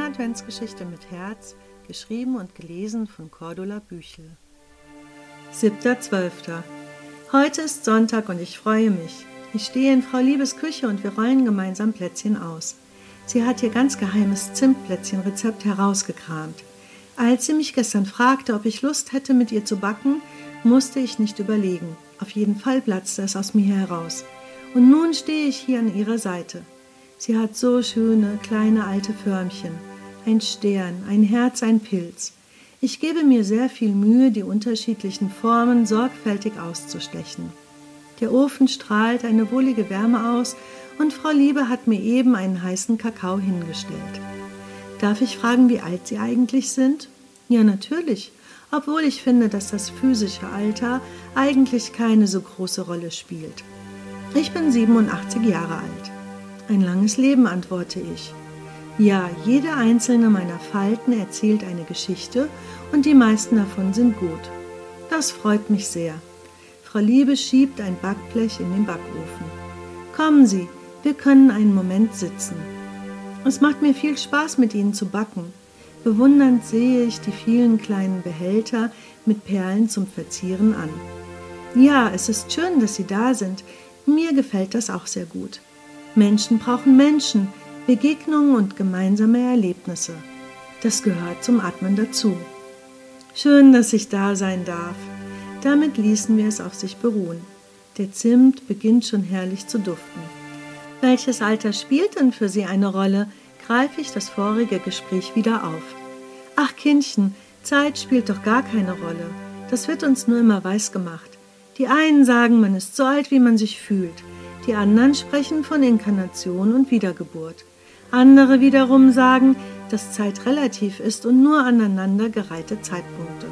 Adventsgeschichte mit Herz, geschrieben und gelesen von Cordula Büchel. 7.12. Heute ist Sonntag und ich freue mich. Ich stehe in Frau Liebes Küche und wir rollen gemeinsam Plätzchen aus. Sie hat ihr ganz geheimes Zimtplätzchenrezept herausgekramt. Als sie mich gestern fragte, ob ich Lust hätte, mit ihr zu backen, musste ich nicht überlegen. Auf jeden Fall platzte es aus mir heraus. Und nun stehe ich hier an ihrer Seite. Sie hat so schöne, kleine alte Förmchen. Ein Stern, ein Herz, ein Pilz. Ich gebe mir sehr viel Mühe, die unterschiedlichen Formen sorgfältig auszustechen. Der Ofen strahlt eine wohlige Wärme aus und Frau Liebe hat mir eben einen heißen Kakao hingestellt. Darf ich fragen, wie alt Sie eigentlich sind? Ja, natürlich, obwohl ich finde, dass das physische Alter eigentlich keine so große Rolle spielt. Ich bin 87 Jahre alt. Ein langes Leben, antworte ich. Ja, jede einzelne meiner Falten erzählt eine Geschichte und die meisten davon sind gut. Das freut mich sehr. Frau Liebe schiebt ein Backblech in den Backofen. Kommen Sie, wir können einen Moment sitzen. Es macht mir viel Spaß, mit Ihnen zu backen. Bewundernd sehe ich die vielen kleinen Behälter mit Perlen zum Verzieren an. Ja, es ist schön, dass Sie da sind. Mir gefällt das auch sehr gut. Menschen brauchen Menschen, Begegnungen und gemeinsame Erlebnisse. Das gehört zum Atmen dazu. Schön, dass ich da sein darf. Damit ließen wir es auf sich beruhen. Der Zimt beginnt schon herrlich zu duften. Welches Alter spielt denn für Sie eine Rolle? greife ich das vorige Gespräch wieder auf. Ach Kindchen, Zeit spielt doch gar keine Rolle. Das wird uns nur immer weiß gemacht. Die einen sagen, man ist so alt, wie man sich fühlt. Die anderen sprechen von Inkarnation und Wiedergeburt. Andere wiederum sagen, dass Zeit relativ ist und nur aneinandergereihte Zeitpunkte.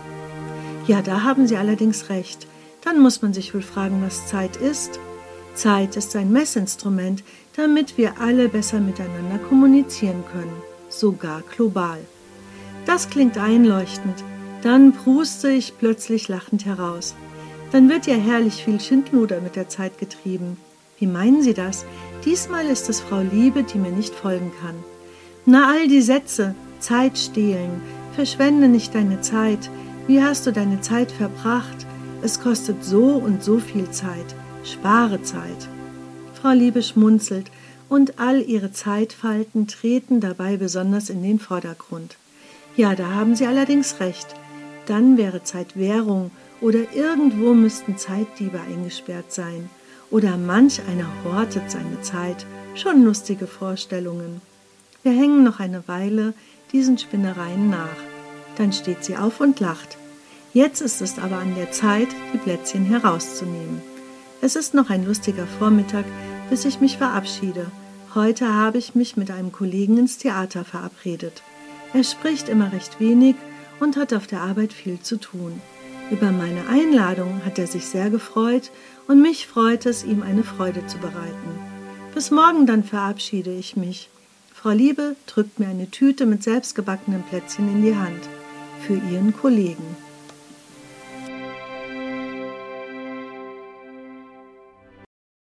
Ja, da haben Sie allerdings recht. Dann muss man sich wohl fragen, was Zeit ist. Zeit ist ein Messinstrument, damit wir alle besser miteinander kommunizieren können, sogar global. Das klingt einleuchtend. Dann pruste ich plötzlich lachend heraus. Dann wird ja herrlich viel Schindluder mit der Zeit getrieben. Wie meinen Sie das? Diesmal ist es Frau Liebe, die mir nicht folgen kann. Na, all die Sätze, Zeit stehlen, verschwende nicht deine Zeit, wie hast du deine Zeit verbracht, es kostet so und so viel Zeit, spare Zeit. Frau Liebe schmunzelt, und all ihre Zeitfalten treten dabei besonders in den Vordergrund. Ja, da haben Sie allerdings recht. Dann wäre Zeit Währung oder irgendwo müssten Zeitdiebe eingesperrt sein oder manch einer hortet seine Zeit, schon lustige Vorstellungen. Wir hängen noch eine Weile diesen Spinnereien nach. Dann steht sie auf und lacht. Jetzt ist es aber an der Zeit, die Plätzchen herauszunehmen. Es ist noch ein lustiger Vormittag, bis ich mich verabschiede. Heute habe ich mich mit einem Kollegen ins Theater verabredet. Er spricht immer recht wenig und hat auf der Arbeit viel zu tun. Über meine Einladung hat er sich sehr gefreut und mich freut es, ihm eine Freude zu bereiten. Bis morgen dann verabschiede ich mich. Frau Liebe drückt mir eine Tüte mit selbstgebackenen Plätzchen in die Hand. Für Ihren Kollegen.